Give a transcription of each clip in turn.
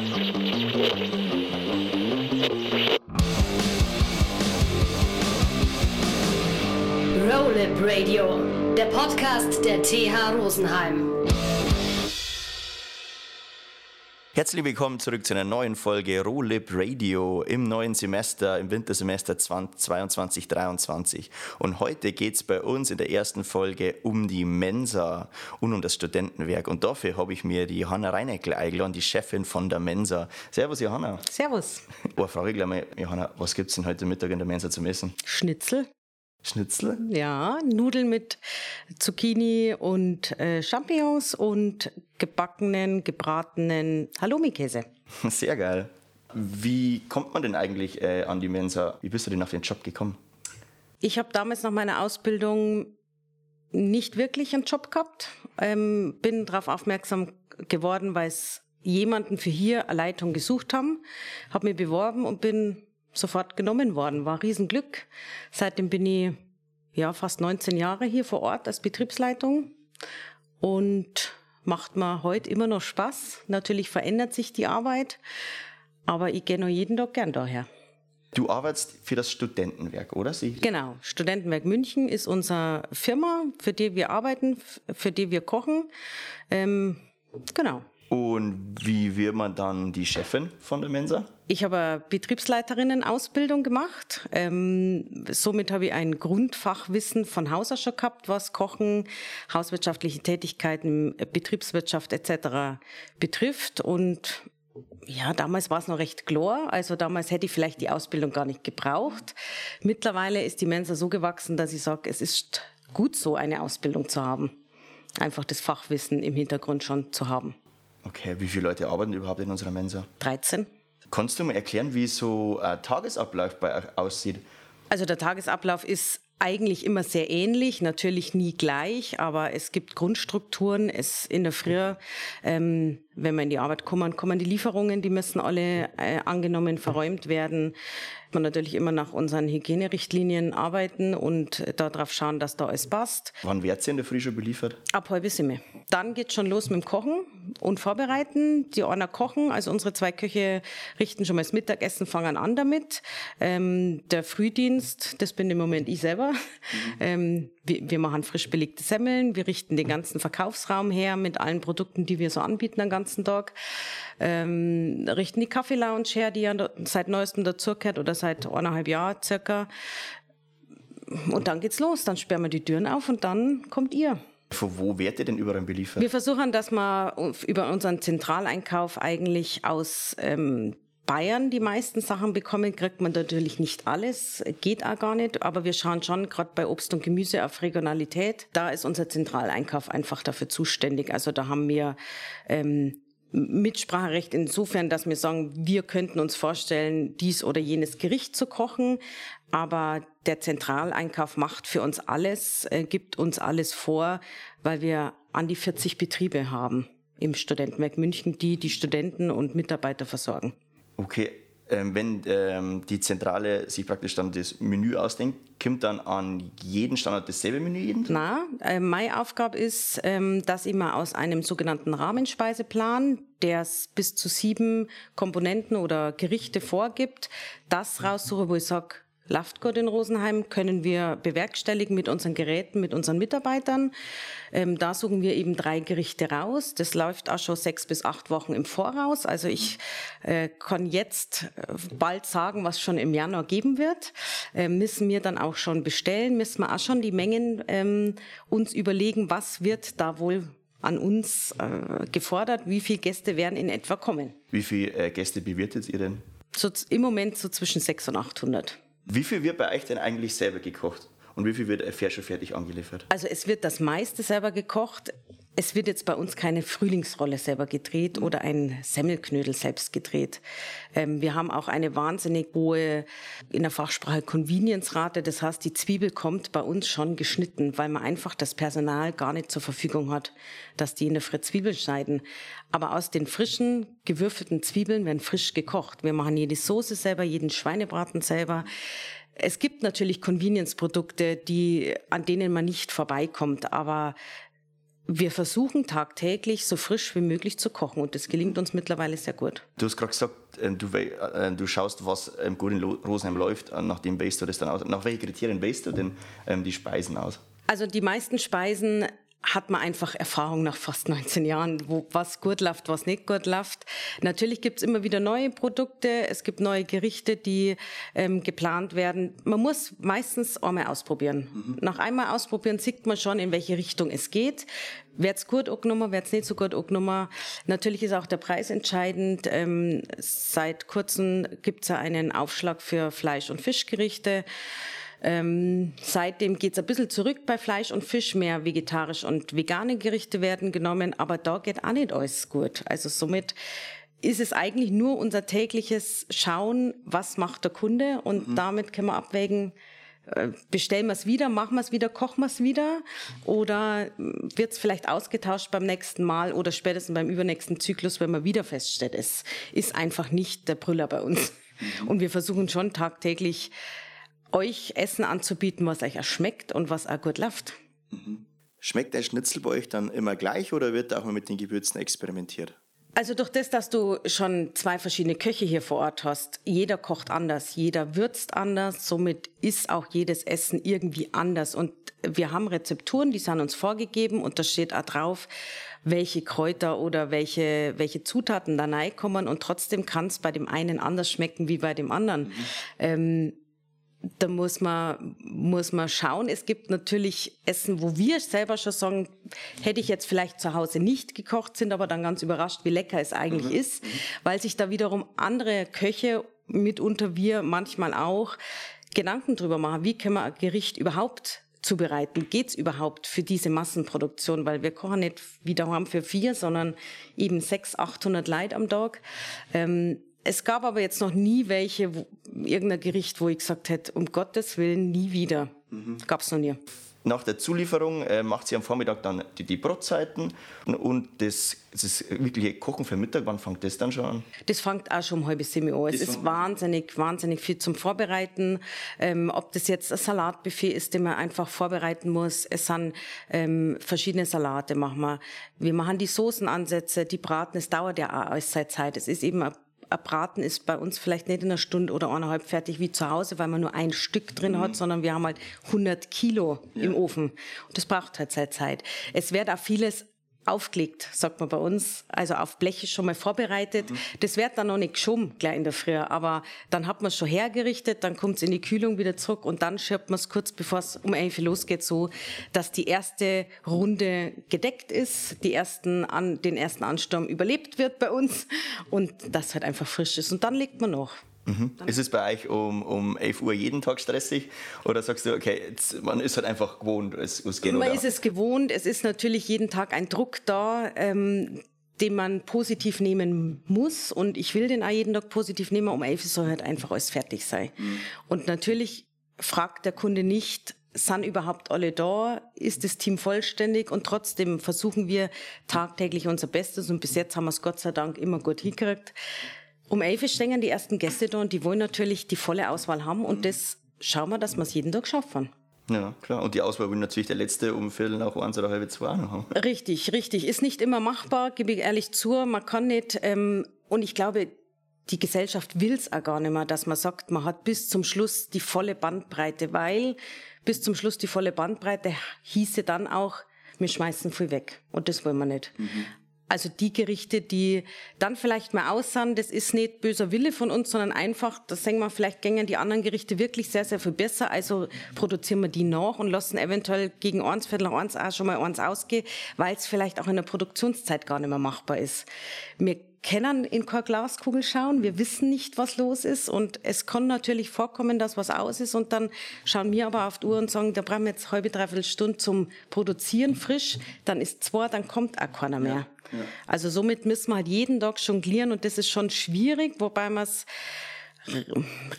Roll Radio, der Podcast der TH Rosenheim. Herzlich willkommen zurück zu einer neuen Folge Rohlip Radio im neuen Semester, im Wintersemester 2022-23. Und heute geht es bei uns in der ersten Folge um die Mensa und um das Studentenwerk. Und dafür habe ich mir die Johanna Reineckel eingeladen, die Chefin von der Mensa. Servus, Johanna. Servus. Oh, frage ich gleich mal, Johanna, was gibt es denn heute Mittag in der Mensa zum Essen? Schnitzel. Schnitzel? Ja, Nudeln mit Zucchini und äh, Champignons und gebackenen, gebratenen Halloumi-Käse. Sehr geil. Wie kommt man denn eigentlich äh, an die Mensa? Wie bist du denn auf den Job gekommen? Ich habe damals nach meiner Ausbildung nicht wirklich einen Job gehabt. Ähm, bin darauf aufmerksam geworden, weil es jemanden für hier eine Leitung gesucht haben. Habe mich beworben und bin sofort genommen worden. War Riesenglück. Seitdem bin ich ja fast 19 Jahre hier vor Ort als Betriebsleitung und macht mir heute immer noch Spaß. Natürlich verändert sich die Arbeit, aber ich gehe noch jeden Tag gern daher. Du arbeitest für das Studentenwerk, oder? Sie? Genau. Studentenwerk München ist unsere Firma, für die wir arbeiten, für die wir kochen. Ähm, genau. Und wie wird man dann die Chefin von der Mensa? Ich habe Betriebsleiterinnen-Ausbildung gemacht. Ähm, somit habe ich ein Grundfachwissen von Haus aus schon gehabt, was Kochen, hauswirtschaftliche Tätigkeiten, Betriebswirtschaft etc. betrifft. Und ja, damals war es noch recht klar. Also damals hätte ich vielleicht die Ausbildung gar nicht gebraucht. Mittlerweile ist die Mensa so gewachsen, dass ich sage, es ist gut so, eine Ausbildung zu haben. Einfach das Fachwissen im Hintergrund schon zu haben. Okay, wie viele Leute arbeiten überhaupt in unserer Mensa? 13. Kannst du mal erklären, wie so ein Tagesablauf bei euch aussieht? Also der Tagesablauf ist eigentlich immer sehr ähnlich, natürlich nie gleich, aber es gibt Grundstrukturen. Es in der Früh, ähm, wenn wir in die Arbeit kommen, kommen die Lieferungen, die müssen alle äh, angenommen, verräumt werden. Man natürlich immer nach unseren Hygienerichtlinien arbeiten und darauf schauen, dass da alles passt. Wann wird sie in der Früh schon beliefert? Ab halb sieben. Dann geht schon los mit dem Kochen und Vorbereiten. Die einer kochen, also unsere zwei Köche richten schon mal das Mittagessen, fangen an damit. Ähm, der Frühdienst, das bin im Moment ich selber. Mhm. Ähm, wir, wir, machen frisch belegte Semmeln, wir richten den ganzen Verkaufsraum her mit allen Produkten, die wir so anbieten den ganzen Tag. Ähm, richten die Kaffee-Lounge her, die ja seit neuestem dazugehört oder seit eineinhalb Jahren circa. Und dann geht's los. Dann sperren wir die Türen auf und dann kommt ihr. Von wo werdet ihr denn überall beliefert? Wir versuchen, dass wir über unseren Zentraleinkauf eigentlich aus ähm, Bayern die meisten Sachen bekommen, kriegt man natürlich nicht alles, geht auch gar nicht, aber wir schauen schon gerade bei Obst und Gemüse auf Regionalität. Da ist unser Zentraleinkauf einfach dafür zuständig. Also da haben wir ähm, Mitspracherecht insofern, dass wir sagen, wir könnten uns vorstellen, dies oder jenes Gericht zu kochen, aber der Zentraleinkauf macht für uns alles, äh, gibt uns alles vor, weil wir an die 40 Betriebe haben im Studentenwerk München, die die Studenten und Mitarbeiter versorgen. Okay, ähm, wenn ähm, die Zentrale sich praktisch dann das Menü ausdenkt, kommt dann an jeden Standort dasselbe Menü jeden Na, äh, meine Aufgabe ist, ähm, dass ich mal aus einem sogenannten Rahmenspeiseplan, der bis zu sieben Komponenten oder Gerichte vorgibt, das raussuche, wo ich sage, Laftgott in Rosenheim können wir bewerkstelligen mit unseren Geräten, mit unseren Mitarbeitern. Ähm, da suchen wir eben drei Gerichte raus. Das läuft auch schon sechs bis acht Wochen im Voraus. Also ich äh, kann jetzt äh, bald sagen, was schon im Januar geben wird. Äh, müssen wir dann auch schon bestellen, müssen wir auch schon die Mengen ähm, uns überlegen, was wird da wohl an uns äh, gefordert, wie viele Gäste werden in etwa kommen. Wie viele äh, Gäste bewirtet ihr denn? So, Im Moment so zwischen 600 und 800. Wie viel wird bei euch denn eigentlich selber gekocht? Und wie viel wird fair schon fertig angeliefert? Also es wird das meiste selber gekocht. Es wird jetzt bei uns keine Frühlingsrolle selber gedreht oder ein Semmelknödel selbst gedreht. Ähm, wir haben auch eine wahnsinnig hohe, in der Fachsprache Convenience-Rate. Das heißt, die Zwiebel kommt bei uns schon geschnitten, weil man einfach das Personal gar nicht zur Verfügung hat, dass die in der Früh Zwiebeln schneiden. Aber aus den frischen, gewürfelten Zwiebeln werden frisch gekocht. Wir machen jede Soße selber, jeden Schweinebraten selber. Es gibt natürlich Convenience-Produkte, die, an denen man nicht vorbeikommt, aber wir versuchen tagtäglich so frisch wie möglich zu kochen und das gelingt uns mittlerweile sehr gut. Du hast gerade gesagt, ähm, du, äh, du, schaust, was gut in Rosenheim läuft, äh, nachdem based du das dann aus. Nach welchen Kriterien based du denn ähm, die Speisen aus? Also die meisten Speisen hat man einfach Erfahrung nach fast 19 Jahren, wo was gut läuft, was nicht gut läuft. Natürlich gibt's immer wieder neue Produkte, es gibt neue Gerichte, die ähm, geplant werden. Man muss meistens einmal ausprobieren. Mhm. Nach einmal ausprobieren sieht man schon, in welche Richtung es geht. Wird's gut angenommen, wird's nicht so gut angenommen. Natürlich ist auch der Preis entscheidend. Ähm, seit kurzem gibt's ja einen Aufschlag für Fleisch- und Fischgerichte. Ähm, seitdem geht's ein bisschen zurück bei Fleisch und Fisch. Mehr vegetarisch und vegane Gerichte werden genommen, aber da geht auch nicht alles gut. Also somit ist es eigentlich nur unser tägliches Schauen, was macht der Kunde und mhm. damit können wir abwägen, äh, bestellen wir es wieder, machen wir es wieder, kochen wir es wieder oder wird es vielleicht ausgetauscht beim nächsten Mal oder spätestens beim übernächsten Zyklus, wenn man wieder feststellt, es ist einfach nicht der Brüller bei uns. Mhm. Und wir versuchen schon tagtäglich euch Essen anzubieten, was euch auch schmeckt und was auch gut läuft. Mhm. Schmeckt ein Schnitzel bei euch dann immer gleich oder wird auch mal mit den Gewürzen experimentiert? Also durch das, dass du schon zwei verschiedene Köche hier vor Ort hast, jeder kocht anders, jeder würzt anders, somit ist auch jedes Essen irgendwie anders. Und wir haben Rezepturen, die sind uns vorgegeben und da steht auch drauf, welche Kräuter oder welche, welche Zutaten da reinkommen und trotzdem kann es bei dem einen anders schmecken wie bei dem anderen. Mhm. Ähm, da muss man, muss man schauen. Es gibt natürlich Essen, wo wir selber schon sagen, hätte ich jetzt vielleicht zu Hause nicht gekocht, sind aber dann ganz überrascht, wie lecker es eigentlich mhm. ist, weil sich da wiederum andere Köche, mitunter wir manchmal auch, Gedanken drüber machen, wie können wir ein Gericht überhaupt zubereiten? Geht's überhaupt für diese Massenproduktion? Weil wir kochen nicht wieder haben für vier, sondern eben sechs, achthundert Leid am Tag. Ähm, es gab aber jetzt noch nie welche, wo, irgendein Gericht, wo ich gesagt hätte, um Gottes Willen nie wieder. Mhm. Gab es noch nie. Nach der Zulieferung äh, macht sie am Vormittag dann die, die Brotzeiten und das, das wirkliche Kochen für Mittag, wann fängt das dann schon an? Das fängt auch schon um halb sieben Uhr. Es ist wahnsinnig, wahnsinnig viel zum Vorbereiten. Ähm, ob das jetzt ein Salatbuffet ist, den man einfach vorbereiten muss. Es sind ähm, verschiedene Salate machen wir. Wir machen die Soßenansätze, die Braten. Es dauert ja auch alles seit Zeit. Es ist eben ein Braten ist bei uns vielleicht nicht in einer Stunde oder eineinhalb fertig wie zu Hause, weil man nur ein Stück drin mhm. hat, sondern wir haben halt 100 Kilo ja. im Ofen. Und das braucht halt seine Zeit. Es wird auch vieles aufgelegt, sagt man bei uns, also auf Bleche schon mal vorbereitet. Mhm. Das wird dann noch nicht geschoben, gleich in der Früh, aber dann hat man es schon hergerichtet, dann kommt es in die Kühlung wieder zurück und dann schirbt man es kurz, bevor es um 11 Uhr losgeht, so, dass die erste Runde gedeckt ist, die ersten an, den ersten Ansturm überlebt wird bei uns und das halt einfach frisch ist. Und dann legt man noch. Mhm. Ist es bei euch um, um 11 Uhr jeden Tag stressig oder sagst du, okay, jetzt, man ist halt einfach gewohnt, es, es geht Man oder? ist es gewohnt, es ist natürlich jeden Tag ein Druck da, ähm, den man positiv nehmen muss und ich will den auch jeden Tag positiv nehmen, um 11 Uhr soll halt einfach alles fertig sein. Mhm. Und natürlich fragt der Kunde nicht, sind überhaupt alle da? Ist das Team vollständig? Und trotzdem versuchen wir tagtäglich unser Bestes und bis jetzt haben wir es Gott sei Dank immer gut hingekriegt. Um elf stehen die ersten Gäste da und die wollen natürlich die volle Auswahl haben und das schauen wir, dass wir es jeden Tag schaffen. Ja, klar. Und die Auswahl will natürlich der Letzte um Viertel nach eins oder halb zwei noch haben. Richtig, richtig. Ist nicht immer machbar, gebe ich ehrlich zu. Man kann nicht, ähm, und ich glaube, die Gesellschaft will es auch gar nicht mehr, dass man sagt, man hat bis zum Schluss die volle Bandbreite, weil bis zum Schluss die volle Bandbreite hieße dann auch, wir schmeißen viel weg. Und das wollen wir nicht. Mhm. Also die Gerichte, die dann vielleicht mal aussahen, das ist nicht böser Wille von uns, sondern einfach, das sagen wir, vielleicht gängen die anderen Gerichte wirklich sehr, sehr viel besser. Also produzieren wir die nach und lassen eventuell gegen eins, Viertel eins auch schon mal eins ausgehen, weil es vielleicht auch in der Produktionszeit gar nicht mehr machbar ist. Wir können in keine Glaskugel schauen. Wir wissen nicht, was los ist. Und es kann natürlich vorkommen, dass was aus ist. Und dann schauen wir aber auf die Uhr und sagen, da brauchen wir jetzt halbe, dreiviertel Stunde zum Produzieren frisch. Dann ist zwei, dann kommt auch keiner mehr. Ja, ja. Also somit müssen wir halt jeden Tag jonglieren. Und das ist schon schwierig, wobei wir es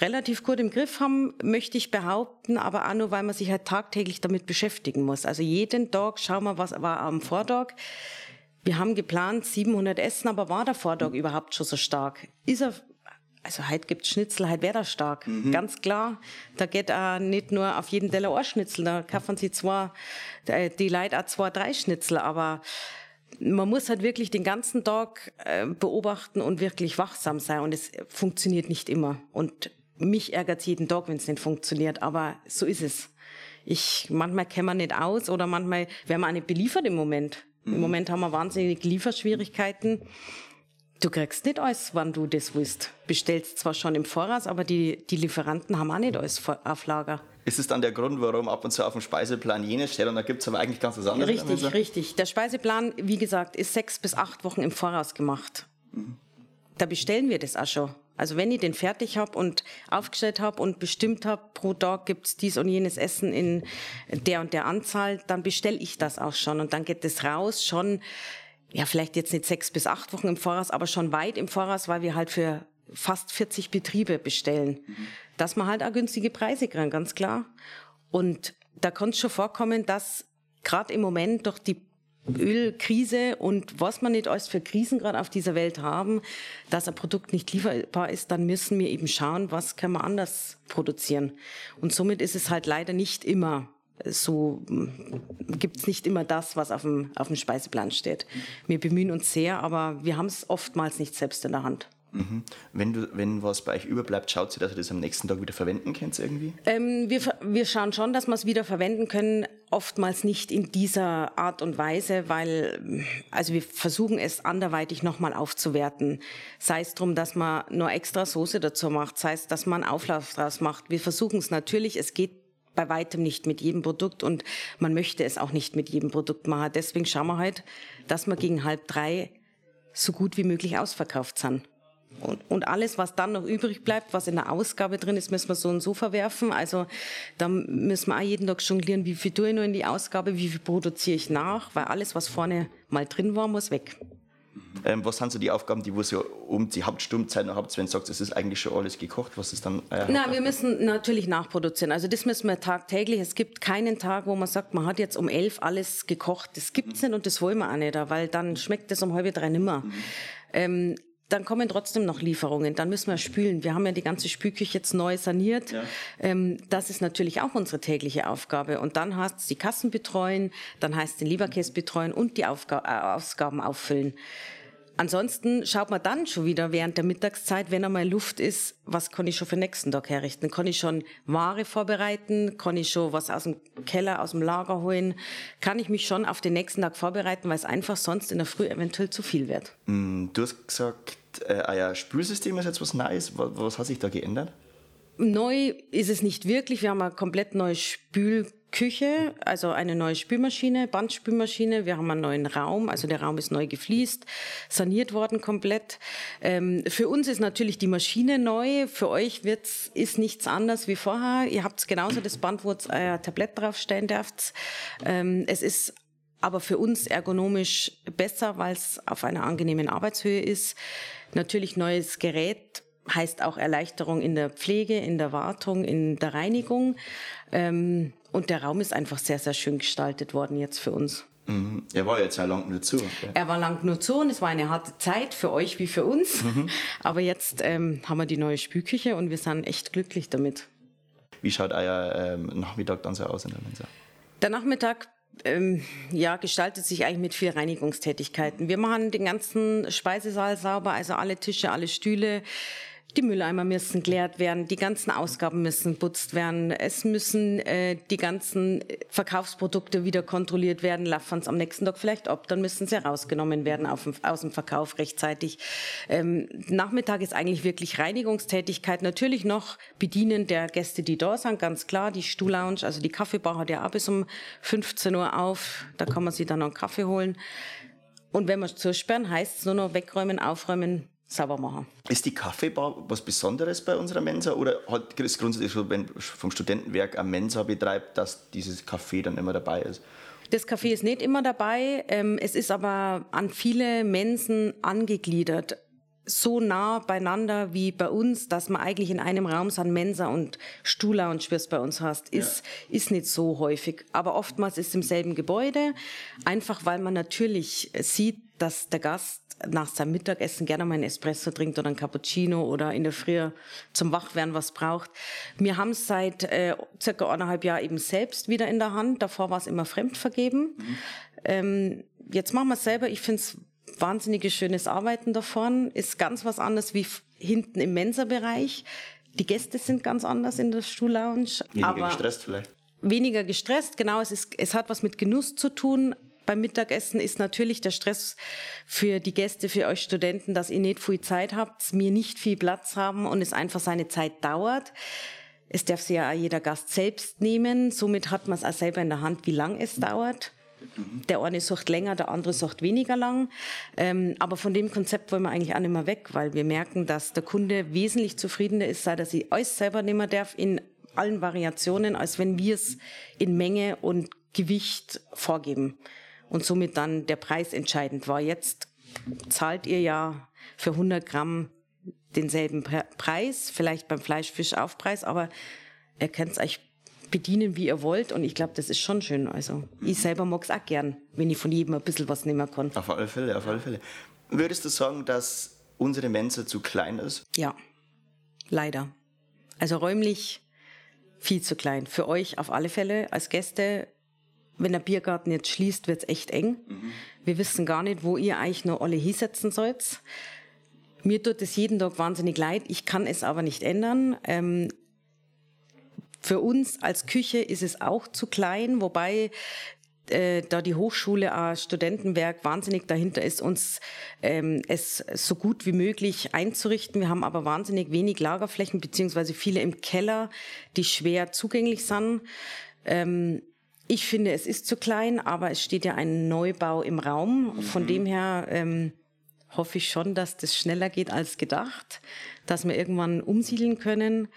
relativ gut im Griff haben, möchte ich behaupten, aber auch nur, weil man sich halt tagtäglich damit beschäftigen muss. Also jeden Tag schauen wir, was war am Vortag. Wir haben geplant 700 Essen, aber war der Vortag überhaupt schon so stark? Ist er also heute gibt's Schnitzel, heute wäre das stark. Mhm. Ganz klar. Da geht auch nicht nur auf jeden Teller ein Schnitzel, da kaufen sie zwar, äh, die Leute auch zwei, drei Schnitzel, aber man muss halt wirklich den ganzen Tag äh, beobachten und wirklich wachsam sein und es funktioniert nicht immer. Und mich ärgert jeden Tag, wenn es nicht funktioniert, aber so ist es. Ich, manchmal käme man nicht aus oder manchmal werden wir auch nicht beliefert im Moment. Mhm. Im Moment haben wir wahnsinnige Lieferschwierigkeiten. Du kriegst nicht alles, wann du das willst. Bestellst zwar schon im Voraus, aber die, die Lieferanten haben auch nicht alles auf Lager. Ist es dann der Grund, warum ab und zu auf dem Speiseplan jenes steht und da gibt es aber eigentlich ganz was anderes? Richtig, richtig. Der Speiseplan, wie gesagt, ist sechs bis acht Wochen im Voraus gemacht. Mhm. Da bestellen wir das auch schon. Also wenn ich den fertig habe und aufgestellt habe und bestimmt habe, pro Tag gibt's dies und jenes Essen in der und der Anzahl, dann bestelle ich das auch schon. Und dann geht das raus schon ja, vielleicht jetzt nicht sechs bis acht Wochen im Voraus, aber schon weit im Voraus, weil wir halt für fast 40 Betriebe bestellen. Mhm. Dass man halt auch günstige Preise kriegen, ganz klar. Und da kann es schon vorkommen, dass gerade im Moment durch die Ölkrise und was man nicht alles für Krisen gerade auf dieser Welt haben, dass ein Produkt nicht lieferbar ist, dann müssen wir eben schauen, was können wir anders produzieren. Und somit ist es halt leider nicht immer so gibt es nicht immer das, was auf dem, auf dem Speiseplan steht. Wir bemühen uns sehr, aber wir haben es oftmals nicht selbst in der Hand. Mhm. Wenn, du, wenn was bei euch überbleibt, schaut ihr, dass ihr das am nächsten Tag wieder verwenden könnt irgendwie? Ähm, wir, wir schauen schon, dass wir es wieder verwenden können, oftmals nicht in dieser Art und Weise, weil also wir versuchen es anderweitig nochmal aufzuwerten. Sei es darum, dass man nur extra Soße dazu macht, sei es, dass man Auflauf draus macht. Wir versuchen es natürlich, es geht bei weitem nicht mit jedem Produkt und man möchte es auch nicht mit jedem Produkt machen. Deswegen schauen wir halt, dass wir gegen halb drei so gut wie möglich ausverkauft sind. Und, und alles, was dann noch übrig bleibt, was in der Ausgabe drin ist, müssen wir so und so verwerfen. Also da müssen wir auch jeden Tag jonglieren, wie viel tue ich nur in die Ausgabe, wie viel produziere ich nach, weil alles, was vorne mal drin war, muss weg. Ähm, was sind so die Aufgaben, die ihr um die Hauptstummzeit noch habt, wenn du sagst, es ist eigentlich schon alles gekocht, was ist dann? Äh, Na, wir müssen natürlich nachproduzieren. Also das müssen wir tagtäglich. Es gibt keinen Tag, wo man sagt, man hat jetzt um elf alles gekocht. Das gibt's nicht und das wollen wir auch nicht, weil dann schmeckt es um halb drei nimmer. Mhm. Ähm, dann kommen trotzdem noch Lieferungen. Dann müssen wir spülen. Wir haben ja die ganze Spülküche jetzt neu saniert. Ja. Ähm, das ist natürlich auch unsere tägliche Aufgabe. Und dann heißt es die Kassen betreuen, dann heißt es den Lieferkäse betreuen und die Aufga äh, Ausgaben auffüllen. Ansonsten schaut man dann schon wieder während der Mittagszeit, wenn einmal Luft ist, was kann ich schon für den nächsten Tag herrichten? Kann ich schon Ware vorbereiten? Kann ich schon was aus dem Keller, aus dem Lager holen? Kann ich mich schon auf den nächsten Tag vorbereiten, weil es einfach sonst in der Früh eventuell zu viel wird? Mm, du hast gesagt, äh, euer Spülsystem ist jetzt was Neues. Was, was hat sich da geändert? Neu ist es nicht wirklich. Wir haben ein komplett neues Spül Küche, also eine neue Spülmaschine, Bandspülmaschine. Wir haben einen neuen Raum, also der Raum ist neu gefliest, saniert worden komplett. Ähm, für uns ist natürlich die Maschine neu. Für euch wird's, ist nichts anders wie vorher. Ihr habt genauso das Band, wo ihr euer Tablett draufstellen dürft. Ähm, es ist aber für uns ergonomisch besser, weil es auf einer angenehmen Arbeitshöhe ist. Natürlich neues Gerät heißt auch Erleichterung in der Pflege, in der Wartung, in der Reinigung. Ähm, und der Raum ist einfach sehr, sehr schön gestaltet worden jetzt für uns. Mhm. Er war jetzt ja lang nur zu. Okay. Er war lang nur zu und es war eine harte Zeit für euch wie für uns. Mhm. Aber jetzt ähm, haben wir die neue Spülküche und wir sind echt glücklich damit. Wie schaut euer ähm, Nachmittag dann so aus in der Mensa? Der Nachmittag ähm, ja, gestaltet sich eigentlich mit viel Reinigungstätigkeiten. Wir machen den ganzen Speisesaal sauber, also alle Tische, alle Stühle. Die Mülleimer müssen geleert werden, die ganzen Ausgaben müssen putzt werden, es müssen äh, die ganzen Verkaufsprodukte wieder kontrolliert werden, laufen es am nächsten Tag vielleicht ab, dann müssen sie rausgenommen werden auf aus dem Verkauf rechtzeitig. Ähm, Nachmittag ist eigentlich wirklich Reinigungstätigkeit, natürlich noch Bedienen der Gäste, die da sind, ganz klar, die Stuhllounge, also die Kaffeebar hat ja auch bis um 15 Uhr auf, da kann man sich dann noch einen Kaffee holen. Und wenn wir zusperren, heißt es nur noch wegräumen, aufräumen, sauber machen. Ist die Kaffeebar was Besonderes bei unserer Mensa oder hat es grundsätzlich so, wenn vom Studentenwerk eine Mensa betreibt, dass dieses Kaffee dann immer dabei ist? Das Café ist nicht immer dabei, ähm, es ist aber an viele Mensen angegliedert. So nah beieinander wie bei uns, dass man eigentlich in einem Raum sind Mensa und Stuhler und Schwirrs bei uns hast, ist, ja. ist nicht so häufig. Aber oftmals ist es im selben Gebäude, einfach weil man natürlich sieht, dass der Gast nach seinem Mittagessen gerne mal einen Espresso trinkt oder einen Cappuccino oder in der Früh zum Wachwerden was braucht. Wir haben es seit äh, circa eineinhalb Jahren eben selbst wieder in der Hand. Davor war es immer fremdvergeben. Mhm. Ähm, jetzt machen wir es selber. Ich finde es wahnsinniges schönes Arbeiten davon. Ist ganz was anderes wie hinten im Mensa-Bereich. Die Gäste sind ganz anders in der Stuhllounge. Weniger gestresst vielleicht. Weniger gestresst, genau. Es, ist, es hat was mit Genuss zu tun. Beim Mittagessen ist natürlich der Stress für die Gäste, für euch Studenten, dass ihr nicht viel Zeit habt, mir nicht viel Platz haben und es einfach seine Zeit dauert. Es darf sich ja auch jeder Gast selbst nehmen. Somit hat man es auch selber in der Hand, wie lang es dauert. Der eine sucht länger, der andere sucht weniger lang. Ähm, aber von dem Konzept wollen wir eigentlich auch nicht mehr weg, weil wir merken, dass der Kunde wesentlich zufriedener ist, sei dass ich alles selber nehmen darf in allen Variationen, als wenn wir es in Menge und Gewicht vorgeben. Und somit dann der Preis entscheidend war. Jetzt zahlt ihr ja für 100 Gramm denselben Preis, vielleicht beim Fleischfischaufpreis, aber ihr könnt es euch bedienen, wie ihr wollt. Und ich glaube, das ist schon schön. Also ich selber mag es auch gern, wenn ich von jedem ein bisschen was nehmen kann. Auf alle Fälle, auf alle Fälle. Würdest du sagen, dass unsere Mensa zu klein ist? Ja, leider. Also räumlich viel zu klein. Für euch auf alle Fälle als Gäste. Wenn der Biergarten jetzt schließt, wird es echt eng. Mhm. Wir wissen gar nicht, wo ihr eigentlich noch alle hinsetzen sollt. Mir tut es jeden Tag wahnsinnig leid. Ich kann es aber nicht ändern. Ähm, für uns als Küche ist es auch zu klein, wobei äh, da die Hochschule äh, Studentenwerk wahnsinnig dahinter ist, uns ähm, es so gut wie möglich einzurichten. Wir haben aber wahnsinnig wenig Lagerflächen, beziehungsweise viele im Keller, die schwer zugänglich sind. Ähm, ich finde, es ist zu klein, aber es steht ja ein Neubau im Raum. Von mhm. dem her ähm, hoffe ich schon, dass das schneller geht als gedacht, dass wir irgendwann umsiedeln können.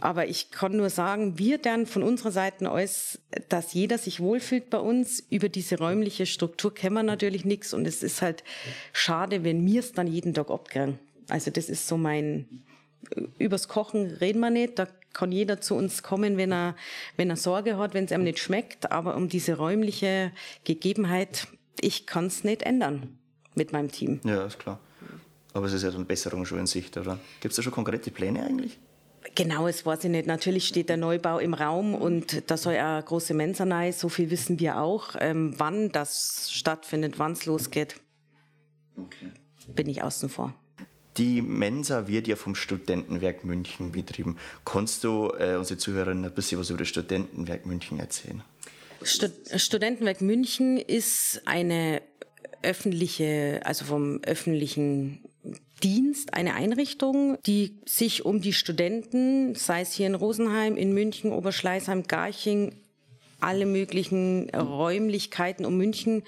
Aber ich kann nur sagen, wir dann von unserer Seite aus, dass jeder sich wohlfühlt bei uns. Über diese räumliche Struktur kennen wir natürlich nichts und es ist halt schade, wenn wir es dann jeden Tag abkriegen. Also das ist so mein, übers Kochen reden wir nicht, da kann jeder zu uns kommen, wenn er, wenn er Sorge hat, wenn es einem nicht schmeckt, aber um diese räumliche Gegebenheit, ich kann es nicht ändern mit meinem Team. Ja, ist klar. Aber es ist ja dann Besserung schon in Sicht, oder? Gibt es da schon konkrete Pläne eigentlich? Genau, es weiß ich nicht. Natürlich steht der Neubau im Raum und da soll eine große Mensa rein. So viel wissen wir auch. Ähm, wann das stattfindet, wann es losgeht, okay. bin ich außen vor. Die Mensa wird ja vom Studentenwerk München betrieben. Kannst du äh, unsere Zuhörerinnen ein bisschen was über das Studentenwerk München erzählen? Stud Studentenwerk München ist eine öffentliche, also vom öffentlichen Dienst, eine Einrichtung, die sich um die Studenten, sei es hier in Rosenheim, in München, Oberschleißheim, Garching, alle möglichen Räumlichkeiten um München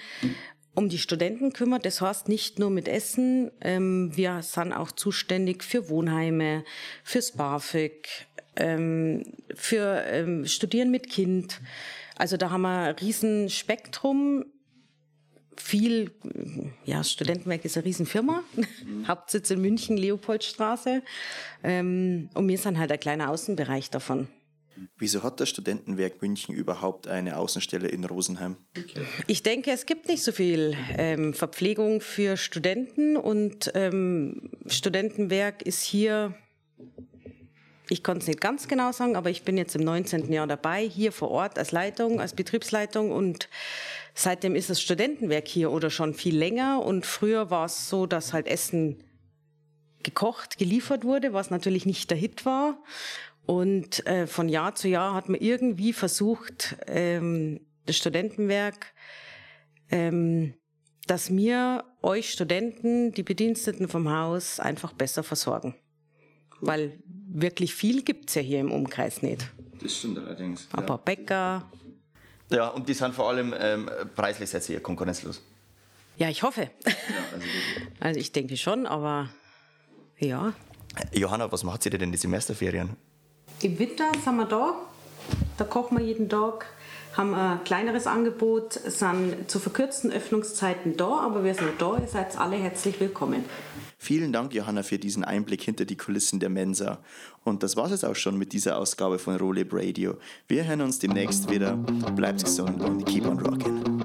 um die Studenten kümmert. Das heißt nicht nur mit Essen. Ähm, wir sind auch zuständig für Wohnheime, fürs BAföG, ähm, für ähm, Studieren mit Kind. Also da haben wir ein Riesenspektrum viel, ja, Studentenwerk ist eine Riesenfirma. Hauptsitz in München, Leopoldstraße. Ähm, und wir sind halt ein kleiner Außenbereich davon. Wieso hat das Studentenwerk München überhaupt eine Außenstelle in Rosenheim? Ich denke, es gibt nicht so viel ähm, Verpflegung für Studenten und ähm, Studentenwerk ist hier, ich kann es nicht ganz genau sagen, aber ich bin jetzt im 19. Jahr dabei, hier vor Ort als Leitung, als Betriebsleitung und Seitdem ist das Studentenwerk hier oder schon viel länger und früher war es so, dass halt Essen gekocht, geliefert wurde, was natürlich nicht der Hit war. Und äh, von Jahr zu Jahr hat man irgendwie versucht, ähm, das Studentenwerk, ähm, dass wir euch Studenten, die Bediensteten vom Haus, einfach besser versorgen. Weil wirklich viel gibt's ja hier im Umkreis nicht. Das stimmt allerdings. Aber ja. Bäcker, ja, und die sind vor allem ähm, preislich sehr, sehr konkurrenzlos. Ja, ich hoffe. Ja, also, also, ich denke schon, aber ja. Johanna, was macht sie denn in die Semesterferien? Im Winter sind wir da. Da kochen wir jeden Tag, haben ein kleineres Angebot, sind zu verkürzten Öffnungszeiten da, aber wir sind da. Ihr seid alle herzlich willkommen. Vielen Dank, Johanna, für diesen Einblick hinter die Kulissen der Mensa. Und das war es auch schon mit dieser Ausgabe von Rolib Radio. Wir hören uns demnächst wieder. Bleibt gesund und keep on rocking.